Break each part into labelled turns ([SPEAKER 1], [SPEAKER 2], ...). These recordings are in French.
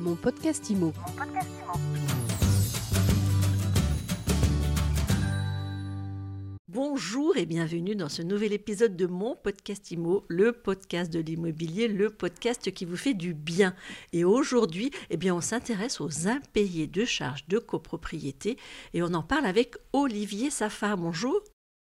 [SPEAKER 1] Mon podcast IMO.
[SPEAKER 2] Bonjour et bienvenue dans ce nouvel épisode de mon podcast IMO, le podcast de l'immobilier, le podcast qui vous fait du bien. Et aujourd'hui, eh bien, on s'intéresse aux impayés de charges de copropriété et on en parle avec Olivier Safa. Bonjour.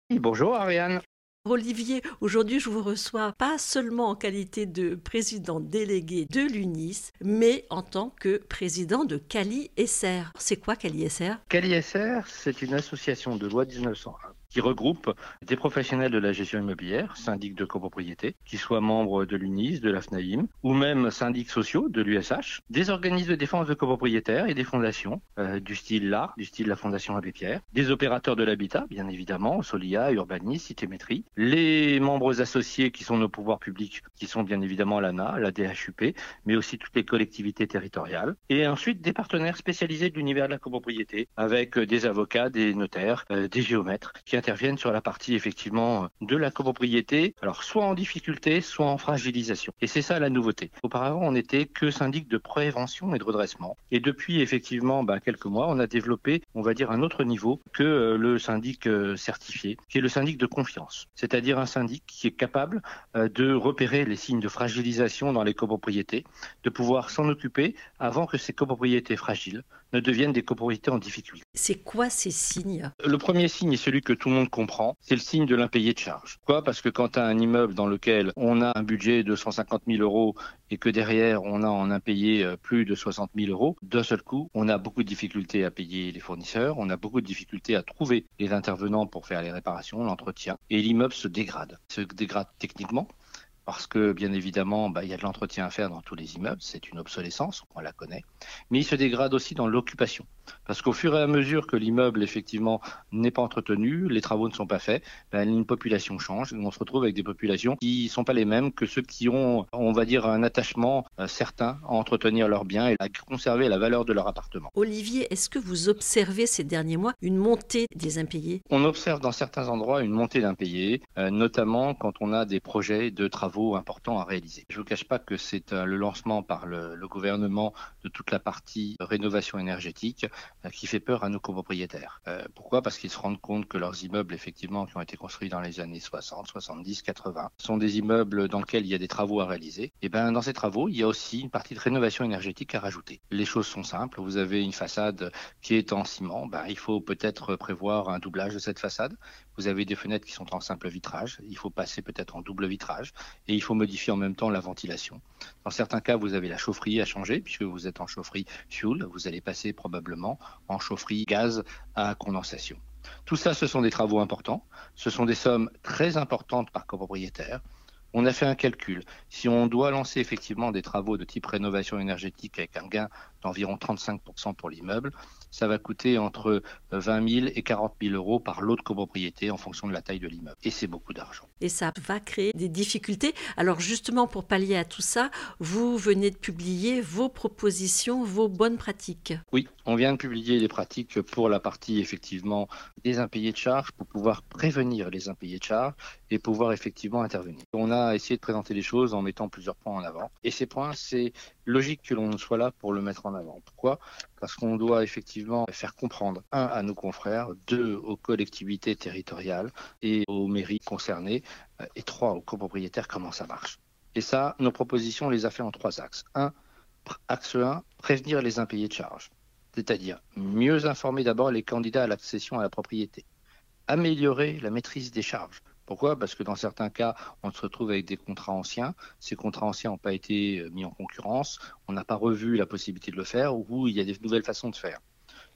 [SPEAKER 3] Bonjour Ariane.
[SPEAKER 2] Olivier, aujourd'hui je vous reçois pas seulement en qualité de président délégué de l'UNIS, mais en tant que président de Cali SR. C'est quoi Cali SR
[SPEAKER 3] Cali SR, c'est une association de loi 1901 qui regroupe des professionnels de la gestion immobilière, syndics de copropriété, qui soient membres de l'UNIS, de la FNAIM, ou même syndics sociaux de l'USH, des organismes de défense de copropriétaires et des fondations, euh, du style là, du style la Fondation Abbé Pierre, des opérateurs de l'habitat, bien évidemment, Solia, Urbanis, Citémétrie, les membres associés qui sont nos pouvoirs publics, qui sont bien évidemment l'ANA, la DHUP, mais aussi toutes les collectivités territoriales, et ensuite des partenaires spécialisés de l'univers de la copropriété, avec des avocats, des notaires, euh, des géomètres, interviennent sur la partie effectivement de la copropriété, alors soit en difficulté, soit en fragilisation. Et c'est ça la nouveauté. Auparavant, on n'était que syndic de prévention et de redressement. Et depuis effectivement bah, quelques mois, on a développé, on va dire, un autre niveau que euh, le syndic euh, certifié, qui est le syndic de confiance. C'est-à-dire un syndic qui est capable euh, de repérer les signes de fragilisation dans les copropriétés, de pouvoir s'en occuper avant que ces copropriétés fragiles ne deviennent des copropriétés en difficulté.
[SPEAKER 2] C'est quoi ces signes?
[SPEAKER 3] Le premier signe est celui que tout le monde comprend, c'est le signe de l'impayé de charge. Pourquoi? Parce que quand tu as un immeuble dans lequel on a un budget de 150 000 euros et que derrière on a en impayé plus de 60 000 euros, d'un seul coup, on a beaucoup de difficultés à payer les fournisseurs, on a beaucoup de difficultés à trouver les intervenants pour faire les réparations, l'entretien, et l'immeuble se dégrade. Se dégrade techniquement, parce que bien évidemment, bah, il y a de l'entretien à faire dans tous les immeubles, c'est une obsolescence, on la connaît, mais il se dégrade aussi dans l'occupation. Parce qu'au fur et à mesure que l'immeuble, effectivement, n'est pas entretenu, les travaux ne sont pas faits, ben, une population change. Et on se retrouve avec des populations qui ne sont pas les mêmes que ceux qui ont, on va dire, un attachement euh, certain à entretenir leurs biens et à conserver la valeur de leur appartement.
[SPEAKER 2] Olivier, est-ce que vous observez ces derniers mois une montée des impayés?
[SPEAKER 3] On observe dans certains endroits une montée d'impayés, euh, notamment quand on a des projets de travaux importants à réaliser. Je ne vous cache pas que c'est euh, le lancement par le, le gouvernement de toute la partie rénovation énergétique euh, qui fait peur à nos copropriétaires. Euh, pourquoi? Parce qu'ils se rendent compte que leurs immeubles, effectivement, qui ont été construits dans les années 60, 70, 80, sont des immeubles dans lesquels il y a des travaux à réaliser. Et ben, dans ces travaux, il y a aussi une partie de rénovation énergétique à rajouter. Les choses sont simples. Vous avez une façade qui est en ciment. Ben, il faut peut-être prévoir un doublage de cette façade. Vous avez des fenêtres qui sont en simple vitrage. Il faut passer peut-être en double vitrage. Et il faut modifier en même temps la ventilation. Dans certains cas, vous avez la chaufferie à changer, puisque vous êtes en chaufferie fuel. Vous allez passer probablement en chaufferie gaz à condensation. Tout ça, ce sont des travaux importants. Ce sont des sommes très importantes par copropriétaire. On a fait un calcul. Si on doit lancer effectivement des travaux de type rénovation énergétique avec un gain d'environ 35% pour l'immeuble, ça va coûter entre 20 000 et 40 000 euros par lot de copropriété en fonction de la taille de l'immeuble. Et c'est beaucoup d'argent.
[SPEAKER 2] Et ça va créer des difficultés. Alors justement, pour pallier à tout ça, vous venez de publier vos propositions, vos bonnes pratiques.
[SPEAKER 3] Oui, on vient de publier les pratiques pour la partie effectivement des impayés de charges, pour pouvoir prévenir les impayés de charges et pouvoir effectivement intervenir. On a essayé de présenter les choses en mettant plusieurs points en avant. Et ces points, c'est logique que l'on soit là pour le mettre en avant. Pourquoi? Parce qu'on doit effectivement faire comprendre, un, à nos confrères, deux, aux collectivités territoriales et aux mairies concernées, euh, et trois, aux copropriétaires, comment ça marche. Et ça, nos propositions, on les a fait en trois axes. Un, axe 1, prévenir les impayés de charges. C'est-à-dire mieux informer d'abord les candidats à l'accession à la propriété. Améliorer la maîtrise des charges. Pourquoi? Parce que dans certains cas, on se retrouve avec des contrats anciens. Ces contrats anciens n'ont pas été mis en concurrence. On n'a pas revu la possibilité de le faire ou il y a des nouvelles façons de faire.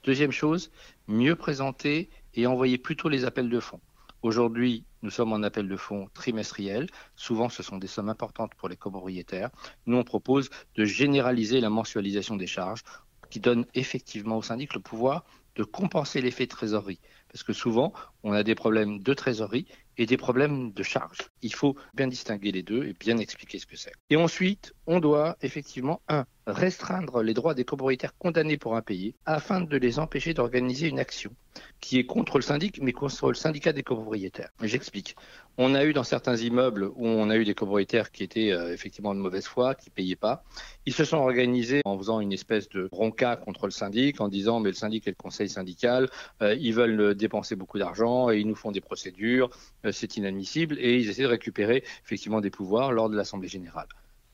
[SPEAKER 3] Deuxième chose, mieux présenter et envoyer plutôt les appels de fonds. Aujourd'hui, nous sommes en appel de fonds trimestriel. Souvent, ce sont des sommes importantes pour les copropriétaires. Nous, on propose de généraliser la mensualisation des charges qui donne effectivement au syndic le pouvoir de compenser l'effet de trésorerie. Parce que souvent, on a des problèmes de trésorerie et des problèmes de charge. Il faut bien distinguer les deux et bien expliquer ce que c'est. Et ensuite, on doit effectivement, un, restreindre les droits des copropriétaires condamnés pour impayés afin de les empêcher d'organiser une action qui est contre le syndic, mais contre le syndicat des copropriétaires. J'explique. On a eu dans certains immeubles où on a eu des copropriétaires qui étaient euh, effectivement de mauvaise foi, qui payaient pas. Ils se sont organisés en faisant une espèce de bronca contre le syndic, en disant mais le syndic est le conseil syndical, euh, ils veulent dépenser beaucoup d'argent et ils nous font des procédures, euh, c'est inadmissible, et ils essaient de récupérer effectivement des pouvoirs lors de l'assemblée générale.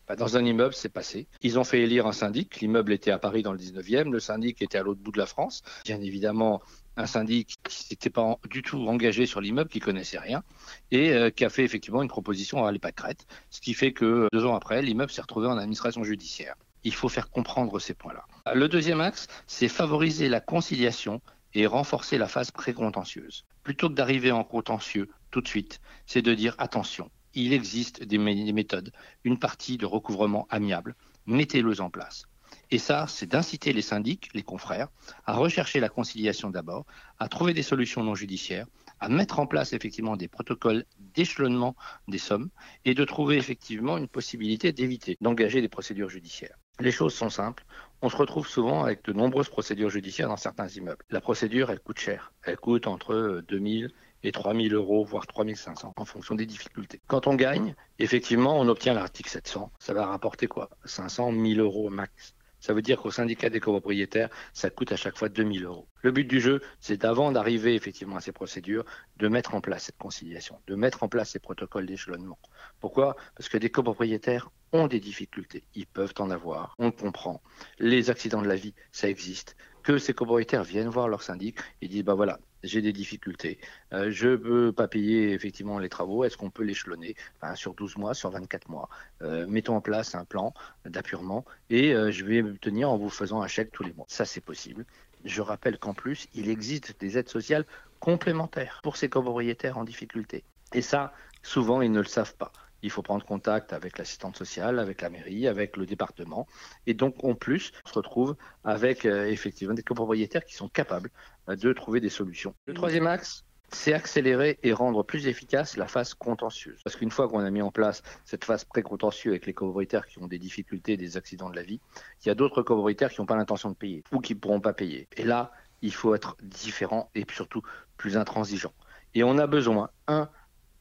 [SPEAKER 3] Bah, dans un immeuble, c'est passé. Ils ont fait élire un syndic. L'immeuble était à Paris dans le 19e. Le syndic était à l'autre bout de la France. Bien évidemment, un syndic qui n'était pas du tout engagé sur l'immeuble, qui connaissait rien, et euh, qui a fait effectivement une proposition à l'EPACRET, ce qui fait que deux ans après, l'immeuble s'est retrouvé en administration judiciaire. Il faut faire comprendre ces points-là. Le deuxième axe, c'est favoriser la conciliation et renforcer la phase précontentieuse. Plutôt que d'arriver en contentieux tout de suite, c'est de dire attention, il existe des méthodes, une partie de recouvrement amiable. Mettez-les en place. Et ça, c'est d'inciter les syndics, les confrères, à rechercher la conciliation d'abord, à trouver des solutions non judiciaires, à mettre en place effectivement des protocoles d'échelonnement des sommes et de trouver effectivement une possibilité d'éviter d'engager des procédures judiciaires. Les choses sont simples. On se retrouve souvent avec de nombreuses procédures judiciaires dans certains immeubles. La procédure, elle coûte cher. Elle coûte entre 2000 et 3 000 euros, voire 3 500 en fonction des difficultés. Quand on gagne, effectivement, on obtient l'article 700. Ça va rapporter quoi? 500 000 euros max. Ça veut dire qu'au syndicat des copropriétaires, ça coûte à chaque fois 2000 euros. Le but du jeu, c'est d'avant d'arriver effectivement à ces procédures, de mettre en place cette conciliation, de mettre en place ces protocoles d'échelonnement. Pourquoi? Parce que des copropriétaires ont des difficultés. Ils peuvent en avoir. On comprend. Les accidents de la vie, ça existe. Que ces copropriétaires viennent voir leur syndic et disent, bah voilà, j'ai des difficultés, euh, je ne peux pas payer effectivement les travaux, est-ce qu'on peut l'échelonner? Sur 12 mois, sur 24 mois euh, Mettons en place un plan d'appurement et euh, je vais me tenir en vous faisant un chèque tous les mois. Ça, c'est possible. Je rappelle qu'en plus, il existe des aides sociales complémentaires pour ces copropriétaires en difficulté. Et ça, souvent, ils ne le savent pas il faut prendre contact avec l'assistante sociale, avec la mairie, avec le département. Et donc, en plus, on se retrouve avec euh, effectivement des copropriétaires qui sont capables euh, de trouver des solutions. Le troisième axe, c'est accélérer et rendre plus efficace la phase contentieuse. Parce qu'une fois qu'on a mis en place cette phase pré-contentieuse avec les copropriétaires qui ont des difficultés, des accidents de la vie, il y a d'autres copropriétaires qui n'ont pas l'intention de payer ou qui ne pourront pas payer. Et là, il faut être différent et surtout plus intransigeant. Et on a besoin, un,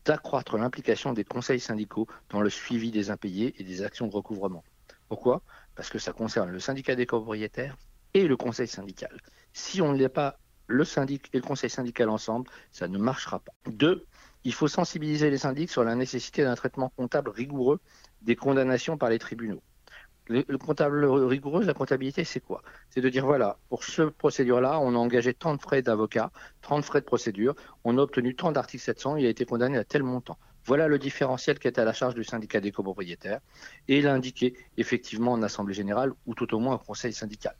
[SPEAKER 3] d'accroître l'implication des conseils syndicaux dans le suivi des impayés et des actions de recouvrement. Pourquoi? Parce que ça concerne le syndicat des copropriétaires et le conseil syndical. Si on ne l'est pas le syndic et le conseil syndical ensemble, ça ne marchera pas. Deux, il faut sensibiliser les syndics sur la nécessité d'un traitement comptable rigoureux des condamnations par les tribunaux. Le, comptable rigoureux, la comptabilité, c'est quoi? C'est de dire, voilà, pour ce procédure-là, on a engagé tant de frais d'avocat, tant de frais de procédure, on a obtenu tant d'articles 700, il a été condamné à tel montant. Voilà le différentiel qui est à la charge du syndicat des copropriétaires. Et il a indiqué effectivement en assemblée générale ou tout au moins en conseil syndical.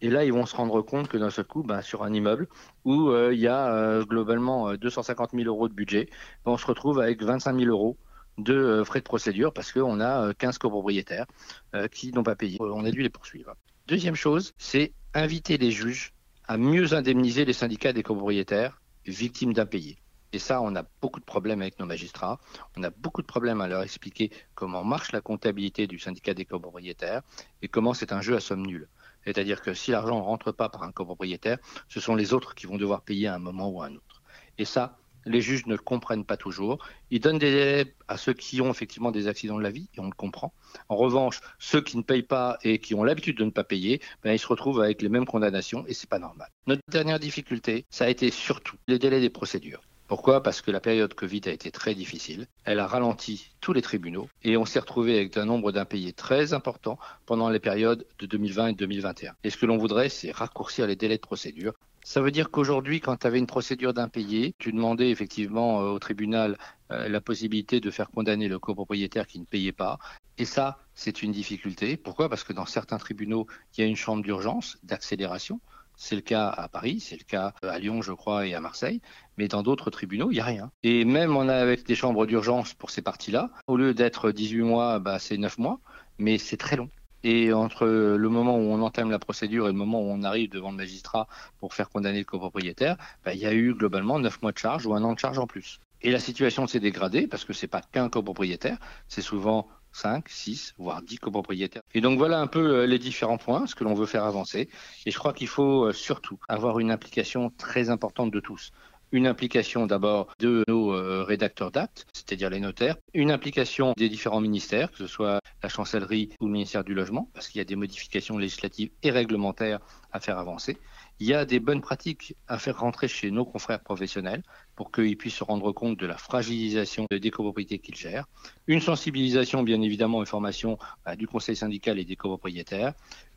[SPEAKER 3] Et là, ils vont se rendre compte que d'un seul coup, ben, sur un immeuble où euh, il y a euh, globalement 250 euh, 000 euros de budget, ben, on se retrouve avec 25 000 euros de euh, frais de procédure parce qu'on a 15 euh, copropriétaires euh, qui n'ont pas payé. On a dû les poursuivre. Deuxième chose, c'est inviter les juges à mieux indemniser les syndicats des copropriétaires victimes d'impayés. Et ça, on a beaucoup de problèmes avec nos magistrats. On a beaucoup de problèmes à leur expliquer comment marche la comptabilité du syndicat des copropriétaires et comment c'est un jeu à somme nulle. C'est-à-dire que si l'argent ne rentre pas par un copropriétaire, ce sont les autres qui vont devoir payer à un moment ou à un autre. Et ça, les juges ne le comprennent pas toujours. Ils donnent des délais à ceux qui ont effectivement des accidents de la vie, et on le comprend. En revanche, ceux qui ne payent pas et qui ont l'habitude de ne pas payer, ben, ils se retrouvent avec les mêmes condamnations, et c'est pas normal. Notre dernière difficulté, ça a été surtout les délais des procédures. Pourquoi? Parce que la période Covid a été très difficile. Elle a ralenti tous les tribunaux et on s'est retrouvé avec un nombre d'impayés très important pendant les périodes de 2020 et 2021. Et ce que l'on voudrait, c'est raccourcir les délais de procédure ça veut dire qu'aujourd'hui, quand tu avais une procédure d'impayé, tu demandais effectivement euh, au tribunal euh, la possibilité de faire condamner le copropriétaire qui ne payait pas. Et ça, c'est une difficulté. Pourquoi? Parce que dans certains tribunaux, il y a une chambre d'urgence, d'accélération. C'est le cas à Paris, c'est le cas euh, à Lyon, je crois, et à Marseille. Mais dans d'autres tribunaux, il n'y a rien. Et même on a avec des chambres d'urgence pour ces parties-là. Au lieu d'être 18 mois, bah, c'est 9 mois. Mais c'est très long. Et entre le moment où on entame la procédure et le moment où on arrive devant le magistrat pour faire condamner le copropriétaire, bah, il y a eu globalement 9 mois de charge ou un an de charge en plus. Et la situation s'est dégradée parce que c'est pas qu'un copropriétaire, c'est souvent 5, 6, voire 10 copropriétaires. Et donc voilà un peu les différents points, ce que l'on veut faire avancer. Et je crois qu'il faut surtout avoir une implication très importante de tous une implication d'abord de nos euh, rédacteurs d'actes, c'est-à-dire les notaires, une implication des différents ministères, que ce soit la chancellerie ou le ministère du Logement, parce qu'il y a des modifications législatives et réglementaires à faire avancer. Il y a des bonnes pratiques à faire rentrer chez nos confrères professionnels pour qu'ils puissent se rendre compte de la fragilisation des copropriétés qu'ils gèrent. Une sensibilisation, bien évidemment, une formation bah, du conseil syndical et des copropriétaires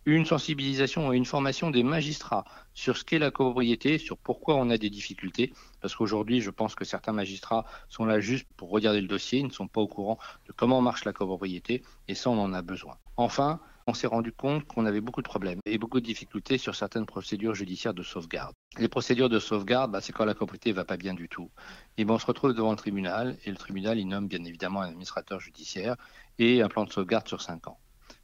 [SPEAKER 3] une sensibilisation et une formation des magistrats sur ce qu'est la copropriété, sur pourquoi on a des difficultés, parce qu'aujourd'hui, je pense que certains magistrats sont là juste pour regarder le dossier, ils ne sont pas au courant de comment marche la copropriété, et ça, on en a besoin. Enfin, on s'est rendu compte qu'on avait beaucoup de problèmes et beaucoup de difficultés sur certaines procédures judiciaires de sauvegarde. Les procédures de sauvegarde, bah, c'est quand la copropriété va pas bien du tout. Et on se retrouve devant le tribunal, et le tribunal, il nomme bien évidemment un administrateur judiciaire et un plan de sauvegarde sur cinq ans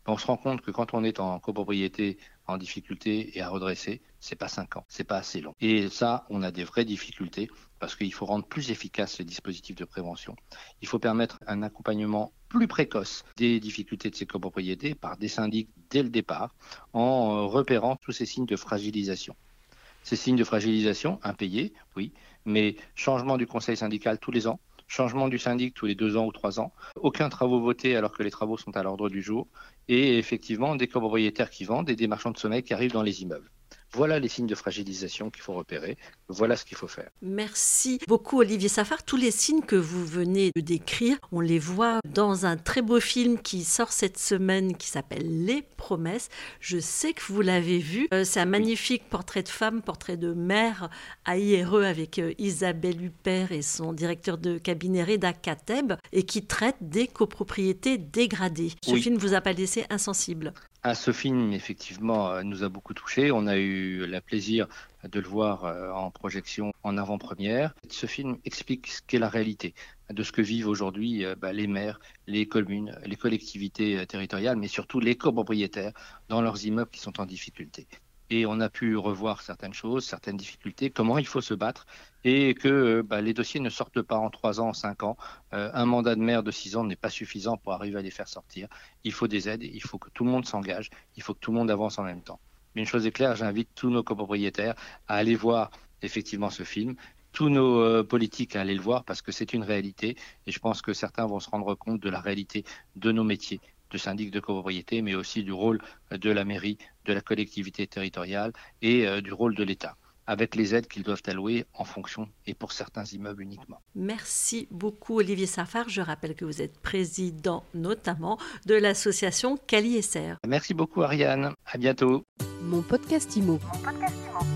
[SPEAKER 3] on se rend compte que quand on est en copropriété en difficulté et à redresser, c'est pas 5 ans, c'est pas assez long. Et ça, on a des vraies difficultés parce qu'il faut rendre plus efficaces les dispositifs de prévention. Il faut permettre un accompagnement plus précoce des difficultés de ces copropriétés par des syndics dès le départ en repérant tous ces signes de fragilisation. Ces signes de fragilisation, impayés, oui, mais changement du conseil syndical tous les ans, changement du syndic tous les deux ans ou trois ans, aucun travaux votés alors que les travaux sont à l'ordre du jour, et effectivement des copropriétaires qui vendent et des marchands de sommeil qui arrivent dans les immeubles. Voilà les signes de fragilisation qu'il faut repérer. Voilà ce qu'il faut faire.
[SPEAKER 2] Merci beaucoup Olivier Safar. Tous les signes que vous venez de décrire, on les voit dans un très beau film qui sort cette semaine qui s'appelle Les Promesses. Je sais que vous l'avez vu. Euh, c'est un magnifique portrait de femme, portrait de mère à IRE avec euh, Isabelle Huppert et son directeur de cabinet Reda Kateb et qui traite des copropriétés dégradées. Ce film ne vous a pas laissé insensible
[SPEAKER 3] ah, ce film, effectivement, euh, nous a beaucoup touché. On a eu le plaisir de le voir euh, en projection en avant-première. Ce film explique ce qu'est la réalité de ce que vivent aujourd'hui euh, bah, les maires, les communes, les collectivités territoriales, mais surtout les copropriétaires dans leurs immeubles qui sont en difficulté et on a pu revoir certaines choses, certaines difficultés, comment il faut se battre et que bah, les dossiers ne sortent pas en trois ans, en cinq ans. Euh, un mandat de maire de six ans n'est pas suffisant pour arriver à les faire sortir. Il faut des aides, il faut que tout le monde s'engage, il faut que tout le monde avance en même temps. Mais une chose est claire, j'invite tous nos copropriétaires à aller voir effectivement ce film, tous nos euh, politiques à aller le voir parce que c'est une réalité et je pense que certains vont se rendre compte de la réalité de nos métiers de syndic de copropriété, mais aussi du rôle de la mairie, de la collectivité territoriale et euh, du rôle de l'État avec les aides qu'ils doivent allouer en fonction et pour certains immeubles uniquement.
[SPEAKER 2] Merci beaucoup Olivier Safar. Je rappelle que vous êtes président notamment de l'association Cali
[SPEAKER 3] Merci beaucoup Ariane. À bientôt.
[SPEAKER 2] Mon podcast Mon podcast Imo.